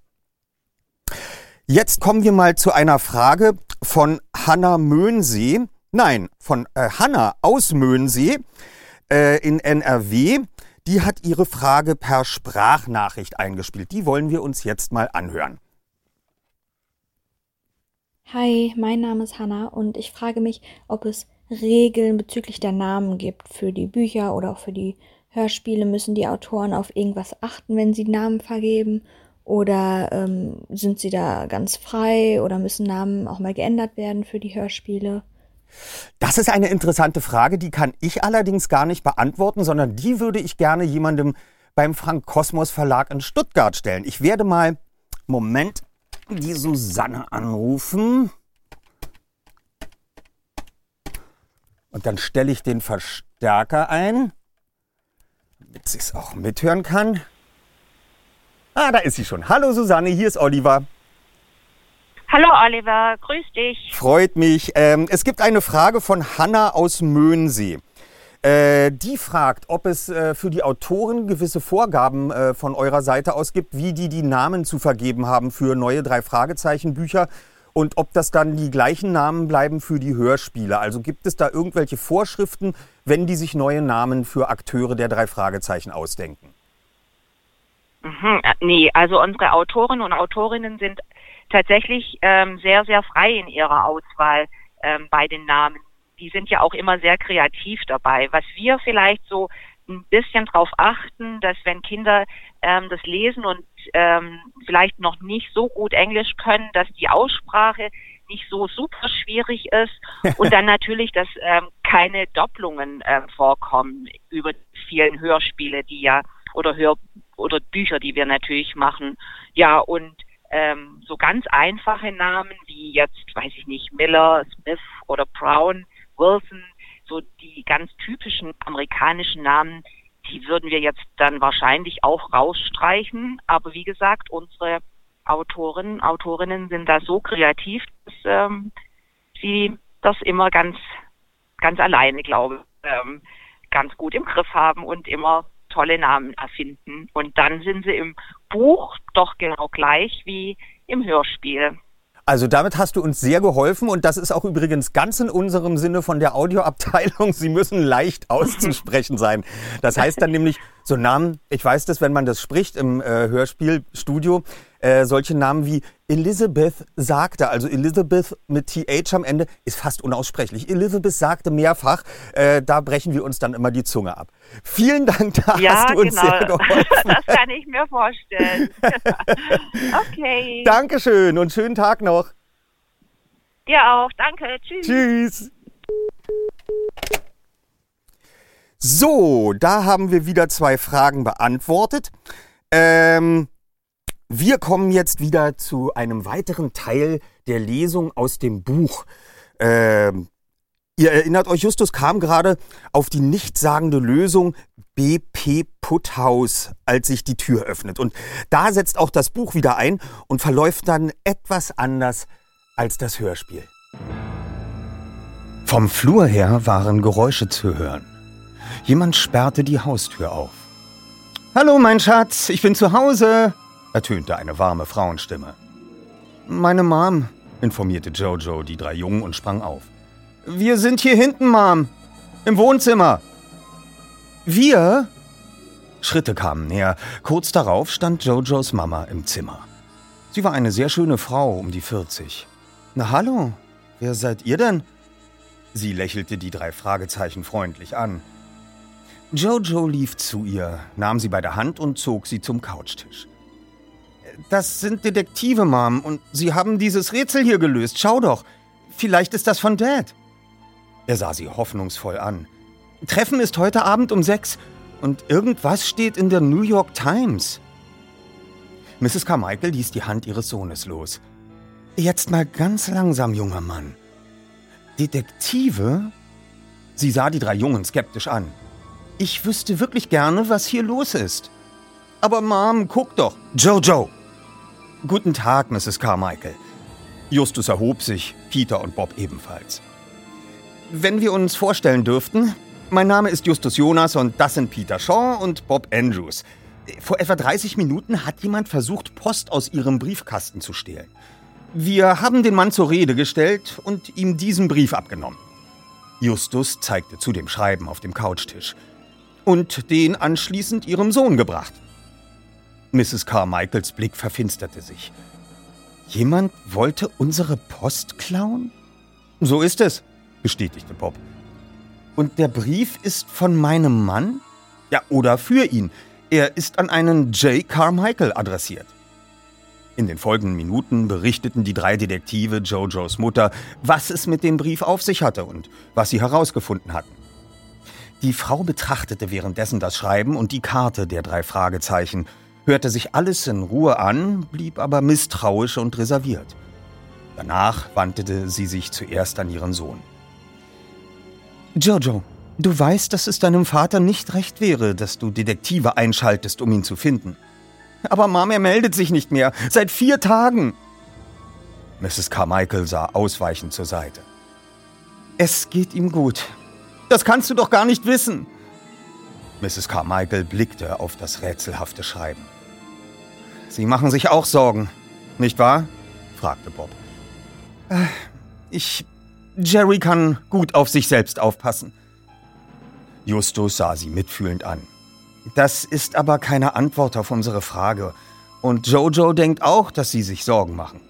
Jetzt kommen wir mal zu einer Frage von Hanna Möhnsee. Nein, von äh, Hanna aus Möhnsee äh, in NRW. Die hat ihre Frage per Sprachnachricht eingespielt. Die wollen wir uns jetzt mal anhören. Hi, mein Name ist Hanna und ich frage mich, ob es Regeln bezüglich der Namen gibt für die Bücher oder auch für die Hörspiele müssen die Autoren auf irgendwas achten, wenn sie Namen vergeben? Oder ähm, sind sie da ganz frei oder müssen Namen auch mal geändert werden für die Hörspiele? Das ist eine interessante Frage, die kann ich allerdings gar nicht beantworten, sondern die würde ich gerne jemandem beim Frank Kosmos Verlag in Stuttgart stellen. Ich werde mal, Moment, die Susanne anrufen. Und dann stelle ich den Verstärker ein damit sie es auch mithören kann. Ah, da ist sie schon. Hallo Susanne, hier ist Oliver. Hallo Oliver, grüß dich. Freut mich. Ähm, es gibt eine Frage von Hanna aus Möhnsee. Äh, die fragt, ob es äh, für die Autoren gewisse Vorgaben äh, von eurer Seite aus gibt, wie die die Namen zu vergeben haben für neue drei Fragezeichen Bücher und ob das dann die gleichen Namen bleiben für die Hörspiele. Also gibt es da irgendwelche Vorschriften, wenn die sich neue Namen für Akteure der drei Fragezeichen ausdenken? Mhm, äh, nee, also unsere Autorinnen und Autorinnen sind tatsächlich ähm, sehr, sehr frei in ihrer Auswahl ähm, bei den Namen. Die sind ja auch immer sehr kreativ dabei. Was wir vielleicht so ein bisschen darauf achten, dass wenn Kinder ähm, das lesen und ähm, vielleicht noch nicht so gut Englisch können, dass die Aussprache nicht so super schwierig ist [LAUGHS] und dann natürlich, dass ähm, keine Doppelungen äh, vorkommen über vielen Hörspiele, die ja oder Hör, oder Bücher, die wir natürlich machen. Ja, und ähm, so ganz einfache Namen wie jetzt, weiß ich nicht, Miller, Smith oder Brown, Wilson, so die ganz typischen amerikanischen Namen, die würden wir jetzt dann wahrscheinlich auch rausstreichen. Aber wie gesagt, unsere Autoren, Autorinnen sind da so kreativ, dass ähm, sie das immer ganz, ganz alleine, glaube ich, ähm, ganz gut im Griff haben und immer tolle Namen erfinden. Und dann sind sie im Buch doch genau gleich wie im Hörspiel. Also damit hast du uns sehr geholfen und das ist auch übrigens ganz in unserem Sinne von der Audioabteilung. Sie müssen leicht [LAUGHS] auszusprechen sein. Das heißt dann nämlich so Namen, ich weiß das, wenn man das spricht im äh, Hörspielstudio, äh, solche Namen wie Elizabeth sagte, also Elizabeth mit TH am Ende, ist fast unaussprechlich. Elizabeth sagte mehrfach, äh, da brechen wir uns dann immer die Zunge ab. Vielen Dank, da ja, hast du uns genau. sehr geholfen. [LAUGHS] das kann ich mir vorstellen. [LAUGHS] okay. Dankeschön und schönen Tag noch. Dir auch. Danke. Tschüss. Tschüss. So, da haben wir wieder zwei Fragen beantwortet. Ähm, wir kommen jetzt wieder zu einem weiteren Teil der Lesung aus dem Buch. Ähm, ihr erinnert euch, Justus kam gerade auf die nichtssagende Lösung BP Puthaus, als sich die Tür öffnet. Und da setzt auch das Buch wieder ein und verläuft dann etwas anders als das Hörspiel. Vom Flur her waren Geräusche zu hören. Jemand sperrte die Haustür auf. Hallo, mein Schatz, ich bin zu Hause, ertönte eine warme Frauenstimme. Meine Mom, informierte Jojo die drei Jungen und sprang auf. Wir sind hier hinten, Mom, im Wohnzimmer. Wir? Schritte kamen näher. Kurz darauf stand Jojos Mama im Zimmer. Sie war eine sehr schöne Frau um die 40. Na hallo, wer seid ihr denn? Sie lächelte die drei Fragezeichen freundlich an. Jojo lief zu ihr, nahm sie bei der Hand und zog sie zum Couchtisch. Das sind Detektive, Mom, und sie haben dieses Rätsel hier gelöst. Schau doch, vielleicht ist das von Dad. Er sah sie hoffnungsvoll an. Treffen ist heute Abend um sechs und irgendwas steht in der New York Times. Mrs. Carmichael ließ die Hand ihres Sohnes los. Jetzt mal ganz langsam, junger Mann. Detektive? Sie sah die drei Jungen skeptisch an. Ich wüsste wirklich gerne, was hier los ist. Aber Mom, guck doch. Jojo! Guten Tag, Mrs. Carmichael. Justus erhob sich, Peter und Bob ebenfalls. Wenn wir uns vorstellen dürften, mein Name ist Justus Jonas und das sind Peter Shaw und Bob Andrews. Vor etwa 30 Minuten hat jemand versucht, Post aus ihrem Briefkasten zu stehlen. Wir haben den Mann zur Rede gestellt und ihm diesen Brief abgenommen. Justus zeigte zu dem Schreiben auf dem Couchtisch und den anschließend ihrem Sohn gebracht. Mrs. Carmichaels Blick verfinsterte sich. Jemand wollte unsere Post klauen? So ist es, bestätigte Bob. Und der Brief ist von meinem Mann? Ja, oder für ihn. Er ist an einen J. Carmichael adressiert. In den folgenden Minuten berichteten die drei Detektive Jojos Mutter, was es mit dem Brief auf sich hatte und was sie herausgefunden hatten. Die Frau betrachtete währenddessen das Schreiben und die Karte der drei Fragezeichen, hörte sich alles in Ruhe an, blieb aber misstrauisch und reserviert. Danach wandte sie sich zuerst an ihren Sohn. Jojo, du weißt, dass es deinem Vater nicht recht wäre, dass du Detektive einschaltest, um ihn zu finden. Aber Mom, er meldet sich nicht mehr. Seit vier Tagen. Mrs. Carmichael sah ausweichend zur Seite. Es geht ihm gut. Das kannst du doch gar nicht wissen. Mrs. Carmichael blickte auf das rätselhafte Schreiben. Sie machen sich auch Sorgen, nicht wahr? fragte Bob. Äh, ich. Jerry kann gut auf sich selbst aufpassen. Justus sah sie mitfühlend an. Das ist aber keine Antwort auf unsere Frage. Und Jojo denkt auch, dass sie sich Sorgen machen.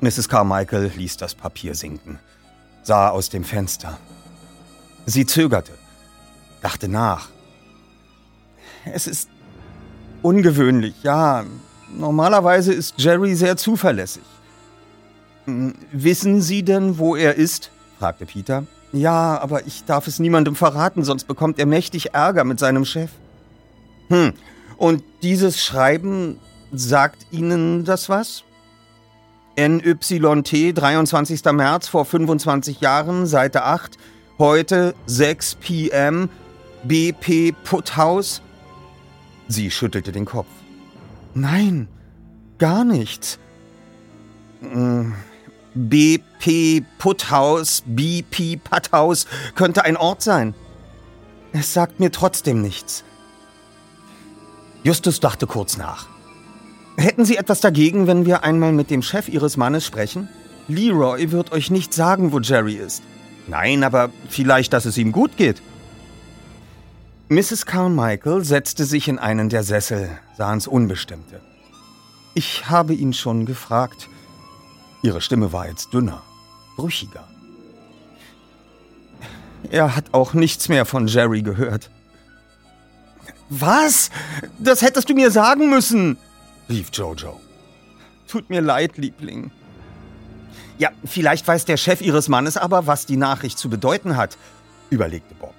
Mrs. Carmichael ließ das Papier sinken, sah aus dem Fenster. Sie zögerte, dachte nach. Es ist ungewöhnlich, ja. Normalerweise ist Jerry sehr zuverlässig. Hm, wissen Sie denn, wo er ist? fragte Peter. Ja, aber ich darf es niemandem verraten, sonst bekommt er mächtig Ärger mit seinem Chef. Hm, Und dieses Schreiben sagt Ihnen das was? NYT, 23. März vor 25 Jahren, Seite 8. Heute 6 p.m. BP Puthaus. Sie schüttelte den Kopf. Nein, gar nichts. Hm, BP Puthaus, BP Puthaus könnte ein Ort sein. Es sagt mir trotzdem nichts. Justus dachte kurz nach. Hätten Sie etwas dagegen, wenn wir einmal mit dem Chef Ihres Mannes sprechen? Leroy wird euch nicht sagen, wo Jerry ist. Nein, aber vielleicht, dass es ihm gut geht. Mrs. Carmichael setzte sich in einen der Sessel, sah ins Unbestimmte. Ich habe ihn schon gefragt. Ihre Stimme war jetzt dünner, brüchiger. Er hat auch nichts mehr von Jerry gehört. Was? Das hättest du mir sagen müssen, rief Jojo. Tut mir leid, Liebling. Ja, vielleicht weiß der Chef ihres Mannes aber, was die Nachricht zu bedeuten hat, überlegte Bob.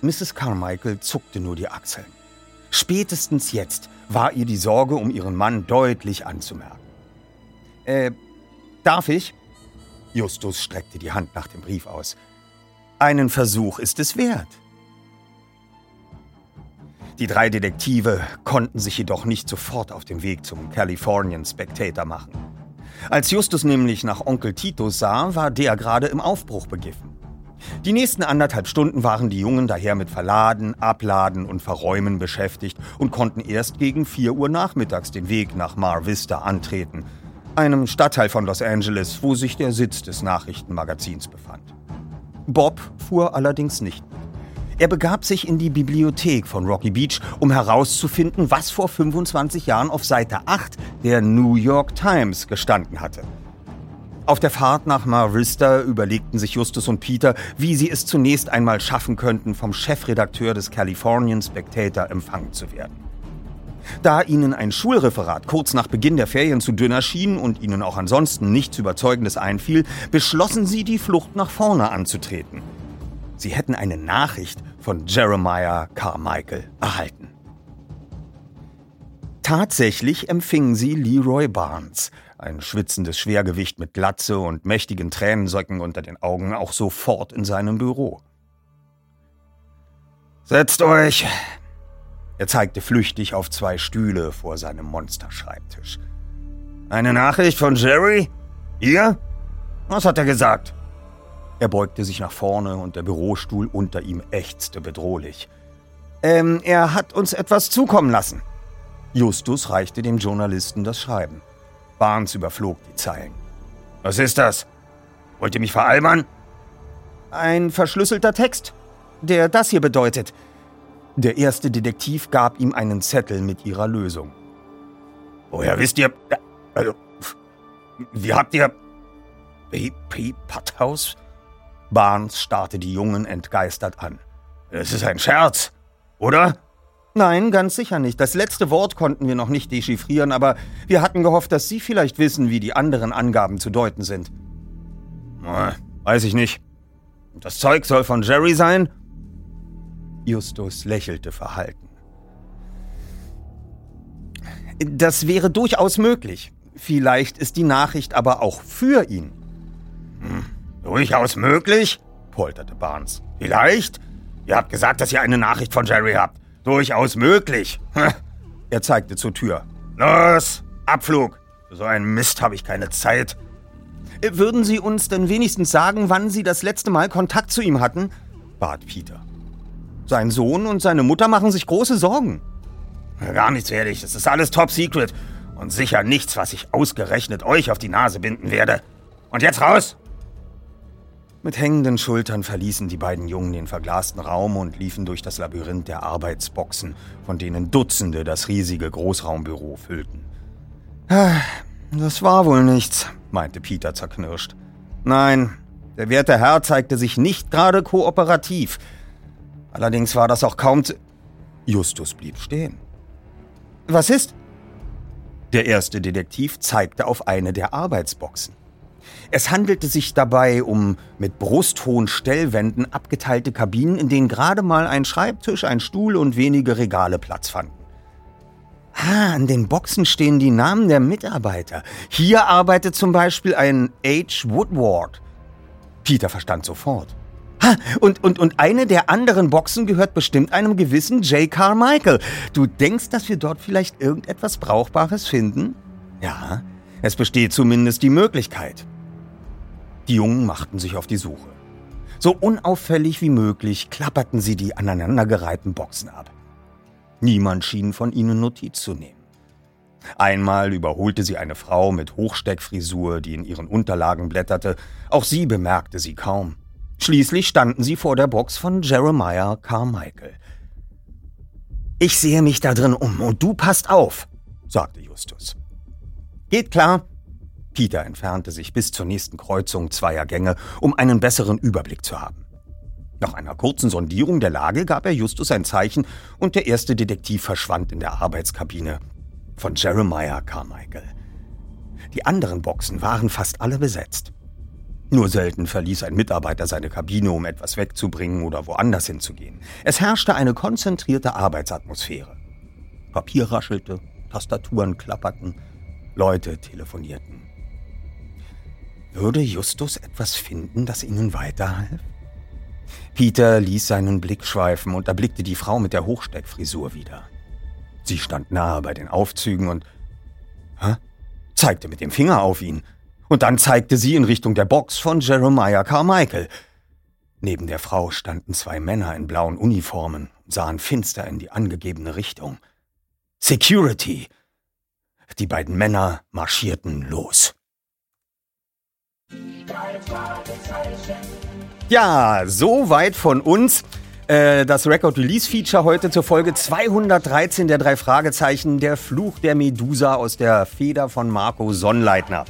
Mrs. Carmichael zuckte nur die Achseln. Spätestens jetzt war ihr die Sorge um ihren Mann deutlich anzumerken. Äh, darf ich? Justus streckte die Hand nach dem Brief aus. Einen Versuch ist es wert. Die drei Detektive konnten sich jedoch nicht sofort auf den Weg zum Californian Spectator machen. Als Justus nämlich nach Onkel Titus sah, war der gerade im Aufbruch begriffen. Die nächsten anderthalb Stunden waren die Jungen daher mit Verladen, Abladen und Verräumen beschäftigt und konnten erst gegen 4 Uhr nachmittags den Weg nach Mar Vista antreten, einem Stadtteil von Los Angeles, wo sich der Sitz des Nachrichtenmagazins befand. Bob fuhr allerdings nicht er begab sich in die Bibliothek von Rocky Beach, um herauszufinden, was vor 25 Jahren auf Seite 8 der New York Times gestanden hatte. Auf der Fahrt nach Mar Vista überlegten sich Justus und Peter, wie sie es zunächst einmal schaffen könnten, vom Chefredakteur des Californian Spectator empfangen zu werden. Da ihnen ein Schulreferat kurz nach Beginn der Ferien zu dünn erschien und ihnen auch ansonsten nichts Überzeugendes einfiel, beschlossen sie, die Flucht nach vorne anzutreten. Sie hätten eine Nachricht von Jeremiah Carmichael erhalten. Tatsächlich empfingen sie Leroy Barnes, ein schwitzendes Schwergewicht mit Glatze und mächtigen Tränensöcken unter den Augen, auch sofort in seinem Büro. Setzt euch! Er zeigte flüchtig auf zwei Stühle vor seinem Monsterschreibtisch. Eine Nachricht von Jerry? Ihr? Was hat er gesagt? Er beugte sich nach vorne und der Bürostuhl unter ihm ächzte bedrohlich. Ähm, er hat uns etwas zukommen lassen. Justus reichte dem Journalisten das Schreiben. Barnes überflog die Zeilen. Was ist das? Wollt ihr mich veralbern? Ein verschlüsselter Text, der das hier bedeutet. Der erste Detektiv gab ihm einen Zettel mit ihrer Lösung. Woher wisst ihr. Also. Wie habt ihr. B.P. Patthaus? Barnes starrte die Jungen entgeistert an. Es ist ein Scherz, oder? Nein, ganz sicher nicht. Das letzte Wort konnten wir noch nicht dechiffrieren, aber wir hatten gehofft, dass Sie vielleicht wissen, wie die anderen Angaben zu deuten sind. Weiß ich nicht. Das Zeug soll von Jerry sein? Justus lächelte verhalten. Das wäre durchaus möglich. Vielleicht ist die Nachricht aber auch für ihn. Hm. Durchaus möglich, polterte Barnes. Vielleicht? Ihr habt gesagt, dass ihr eine Nachricht von Jerry habt. Durchaus möglich. [LAUGHS] Er zeigte zur Tür. Los, Abflug. Für so einen Mist habe ich keine Zeit. Würden Sie uns denn wenigstens sagen, wann Sie das letzte Mal Kontakt zu ihm hatten? bat Peter. Sein Sohn und seine Mutter machen sich große Sorgen. Gar nichts werde ich. Das ist alles top secret. Und sicher nichts, was ich ausgerechnet euch auf die Nase binden werde. Und jetzt raus! Mit hängenden Schultern verließen die beiden Jungen den verglasten Raum und liefen durch das Labyrinth der Arbeitsboxen, von denen Dutzende das riesige Großraumbüro füllten. Ah, das war wohl nichts, meinte Peter zerknirscht. Nein, der werte Herr zeigte sich nicht gerade kooperativ. Allerdings war das auch kaum zu... Justus blieb stehen. Was ist? Der erste Detektiv zeigte auf eine der Arbeitsboxen. Es handelte sich dabei um mit brusthohen Stellwänden abgeteilte Kabinen, in denen gerade mal ein Schreibtisch, ein Stuhl und wenige Regale Platz fanden. Ah, an den Boxen stehen die Namen der Mitarbeiter. Hier arbeitet zum Beispiel ein H. Woodward. Peter verstand sofort. Ha, und, und, und eine der anderen Boxen gehört bestimmt einem gewissen J. Carmichael. Du denkst, dass wir dort vielleicht irgendetwas Brauchbares finden? Ja, es besteht zumindest die Möglichkeit. Die Jungen machten sich auf die Suche. So unauffällig wie möglich klapperten sie die aneinandergereihten Boxen ab. Niemand schien von ihnen Notiz zu nehmen. Einmal überholte sie eine Frau mit Hochsteckfrisur, die in ihren Unterlagen blätterte. Auch sie bemerkte sie kaum. Schließlich standen sie vor der Box von Jeremiah Carmichael. Ich sehe mich da drin um und du passt auf, sagte Justus. Geht klar. Peter entfernte sich bis zur nächsten Kreuzung zweier Gänge, um einen besseren Überblick zu haben. Nach einer kurzen Sondierung der Lage gab er Justus ein Zeichen und der erste Detektiv verschwand in der Arbeitskabine von Jeremiah Carmichael. Die anderen Boxen waren fast alle besetzt. Nur selten verließ ein Mitarbeiter seine Kabine, um etwas wegzubringen oder woanders hinzugehen. Es herrschte eine konzentrierte Arbeitsatmosphäre. Papier raschelte, Tastaturen klapperten, Leute telefonierten. Würde Justus etwas finden, das ihnen weiterhalf? Peter ließ seinen Blick schweifen und erblickte die Frau mit der Hochsteckfrisur wieder. Sie stand nahe bei den Aufzügen und hä? zeigte mit dem Finger auf ihn. Und dann zeigte sie in Richtung der Box von Jeremiah Carmichael. Neben der Frau standen zwei Männer in blauen Uniformen und sahen finster in die angegebene Richtung. Security! Die beiden Männer marschierten los. Ja, so weit von uns. Äh, das Record Release Feature heute zur Folge 213 der drei Fragezeichen, der Fluch der Medusa aus der Feder von Marco Sonnleitner.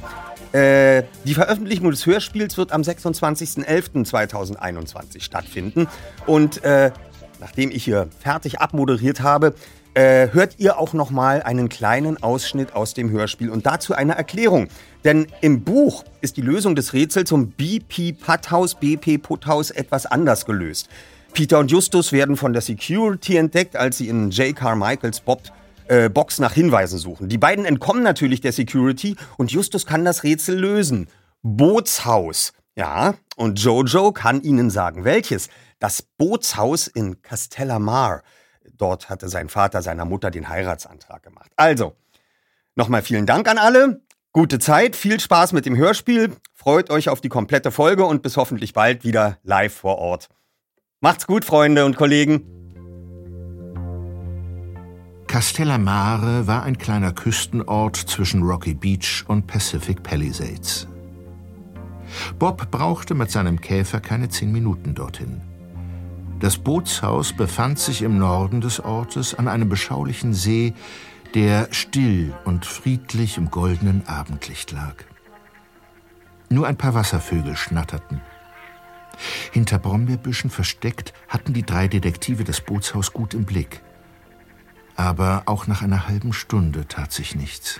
Äh, die Veröffentlichung des Hörspiels wird am 26.11.2021 stattfinden. Und äh, nachdem ich hier fertig abmoderiert habe, hört ihr auch noch mal einen kleinen Ausschnitt aus dem Hörspiel und dazu eine Erklärung. Denn im Buch ist die Lösung des Rätsels zum BP Putthaus, BP Putthaus etwas anders gelöst. Peter und Justus werden von der Security entdeckt, als sie in J. Carmichaels Bob äh, Box nach Hinweisen suchen. Die beiden entkommen natürlich der Security und Justus kann das Rätsel lösen. Bootshaus. Ja, und Jojo kann ihnen sagen, welches. Das Bootshaus in Castellamar. Dort hatte sein Vater seiner Mutter den Heiratsantrag gemacht. Also, nochmal vielen Dank an alle. Gute Zeit, viel Spaß mit dem Hörspiel. Freut euch auf die komplette Folge und bis hoffentlich bald wieder live vor Ort. Macht's gut, Freunde und Kollegen. Castellamare war ein kleiner Küstenort zwischen Rocky Beach und Pacific Palisades. Bob brauchte mit seinem Käfer keine zehn Minuten dorthin. Das Bootshaus befand sich im Norden des Ortes an einem beschaulichen See, der still und friedlich im goldenen Abendlicht lag. Nur ein paar Wasservögel schnatterten. Hinter Brombeerbüschen versteckt hatten die drei Detektive das Bootshaus gut im Blick. Aber auch nach einer halben Stunde tat sich nichts.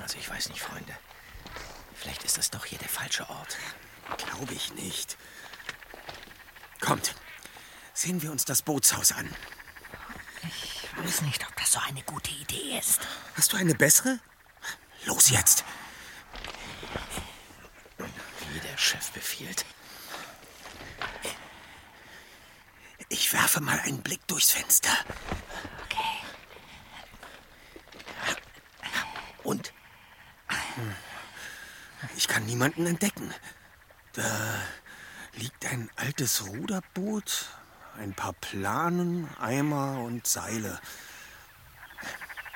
Also ich weiß nicht, Freunde. Vielleicht ist das doch hier der falsche Ort. Glaube ich nicht. Kommt, sehen wir uns das Bootshaus an. Ich weiß nicht, ob das so eine gute Idee ist. Hast du eine bessere? Los jetzt! Wie der Chef befiehlt. Ich werfe mal einen Blick durchs Fenster. Okay. Und? Ich kann niemanden entdecken. Da liegt ein altes Ruderboot, ein paar Planen, Eimer und Seile.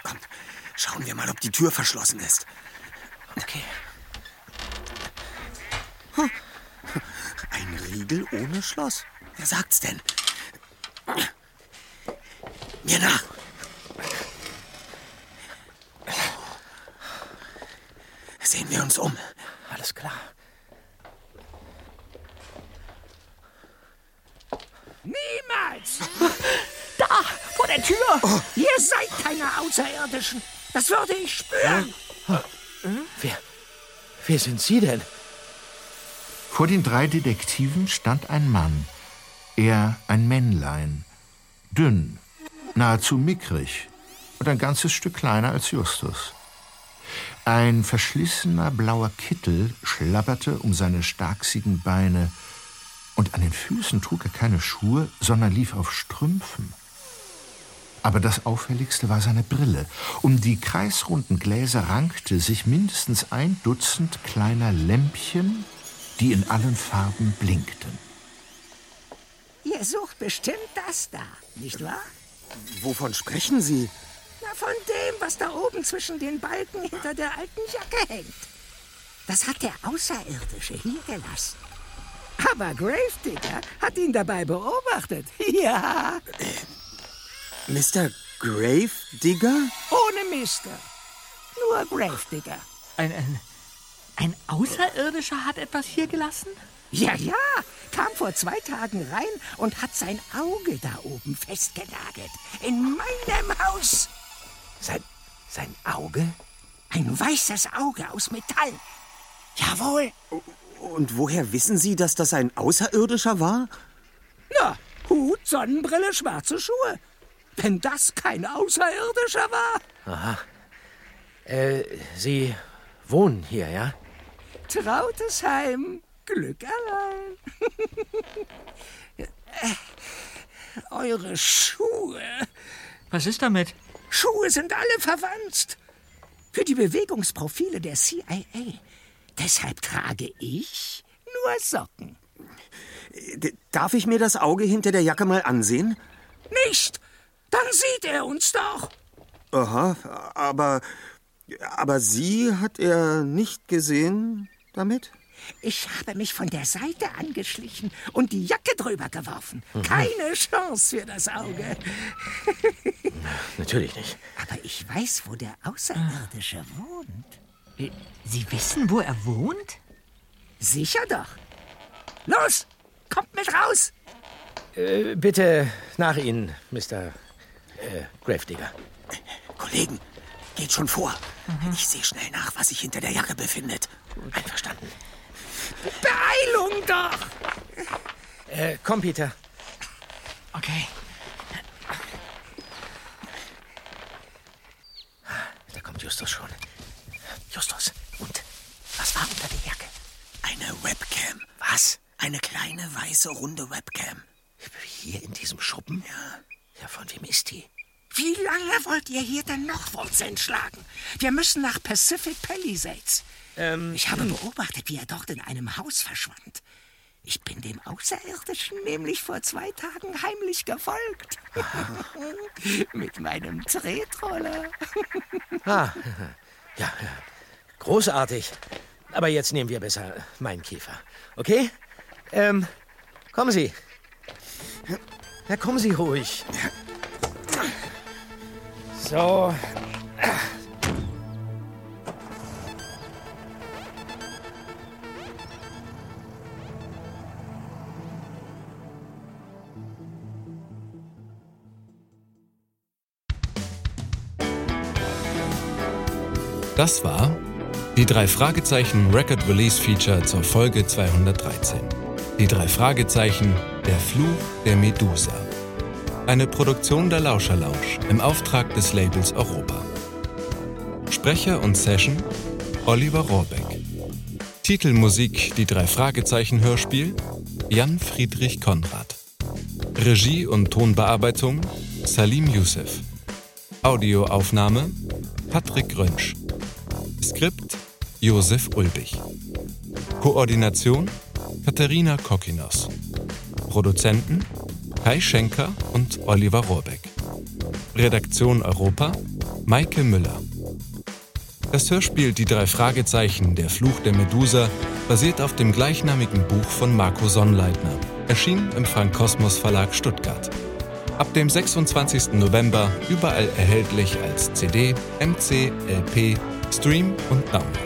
Kommt, schauen wir mal, ob die Tür verschlossen ist. Okay. Hm. Ein Riegel ohne Schloss. Wer sagt's denn? Mir nach. Sehen wir uns um. Alles klar. Niemals! Da, vor der Tür! Oh. Ihr seid keine Außerirdischen. Das würde ich spüren. Wer, wer sind Sie denn? Vor den drei Detektiven stand ein Mann, er ein Männlein, dünn, nahezu mickrig und ein ganzes Stück kleiner als Justus. Ein verschlissener blauer Kittel schlabberte um seine starksigen Beine, und an den Füßen trug er keine Schuhe, sondern lief auf Strümpfen. Aber das Auffälligste war seine Brille. Um die kreisrunden Gläser rankte sich mindestens ein Dutzend kleiner Lämpchen, die in allen Farben blinkten. Ihr sucht bestimmt das da, nicht wahr? Wovon sprechen Sie? Na, von dem, was da oben zwischen den Balken hinter der alten Jacke hängt. Das hat der Außerirdische hier gelassen. Aber Gravedigger hat ihn dabei beobachtet. [LAUGHS] Ja. Mr. Gravedigger? Ohne Mister. Nur Gravedigger. Ein, ein, ein Außerirdischer hat etwas hier gelassen? Ja, ja. Kam vor zwei Tagen rein und hat sein Auge da oben festgenagelt. In meinem Haus. Sein, sein Auge? Ein weißes Auge aus Metall. Jawohl. Und woher wissen Sie, dass das ein Außerirdischer war? Na, Hut, Sonnenbrille, schwarze Schuhe. Wenn das kein Außerirdischer war. Aha. Äh, Sie wohnen hier, ja? Trautes Heim, Glück allein. [LAUGHS] Eure Schuhe. Was ist damit? Schuhe sind alle verwandt. Für die Bewegungsprofile der CIA. Deshalb trage ich nur Socken. D darf ich mir das Auge hinter der Jacke mal ansehen? Nicht! Dann sieht er uns doch. Aha, aber. Aber Sie hat er nicht gesehen damit? Ich habe mich von der Seite angeschlichen und die Jacke drüber geworfen. Mhm. Keine Chance für das Auge. Natürlich nicht. Aber ich weiß, wo der Außerirdische wohnt. Sie wissen, wo er wohnt? Sicher doch. Los, kommt mit raus. Äh, bitte nach Ihnen, Mr. Äh, Gravedigger. Kollegen, geht schon vor. Mhm. Ich sehe schnell nach, was sich hinter der Jacke befindet. Einverstanden. Beeilung doch! Äh, komm, Peter. Okay. Da kommt Justus schon. Justus, und was war unter der Jacke? Eine Webcam. Was? Eine kleine, weiße, runde Webcam. Hier in diesem Schuppen? Ja. Ja, von wem ist die? Wie lange wollt ihr hier denn noch Wurzeln schlagen? Wir müssen nach Pacific Palisades. Ähm, ich habe beobachtet, wie er dort in einem Haus verschwand. Ich bin dem Außerirdischen nämlich vor zwei Tagen heimlich gefolgt. [LAUGHS] Mit meinem Tretroller. [LAUGHS] ah, [LAUGHS] ja, großartig. Aber jetzt nehmen wir besser meinen Käfer. Okay? Ähm, kommen Sie. Ja, kommen Sie ruhig. So. Das war die drei Fragezeichen Record Release Feature zur Folge 213. Die drei Fragezeichen Der Fluch der Medusa. Eine Produktion der Lauscher Lounge im Auftrag des Labels Europa. Sprecher und Session Oliver Rohrbeck. Titelmusik Die drei Fragezeichen Hörspiel Jan Friedrich Konrad. Regie und Tonbearbeitung Salim Youssef. Audioaufnahme Patrick Rönsch. Skript Josef Ulbich. Koordination Katharina Kokinos. Produzenten Kai Schenker und Oliver Rohrbeck. Redaktion Europa Maike Müller. Das Hörspiel Die drei Fragezeichen Der Fluch der Medusa basiert auf dem gleichnamigen Buch von Marco Sonnleitner, erschienen im Frank Kosmos Verlag Stuttgart. Ab dem 26. November überall erhältlich als CD, MC, LP, Stream und Download.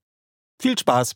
Viel Spaß!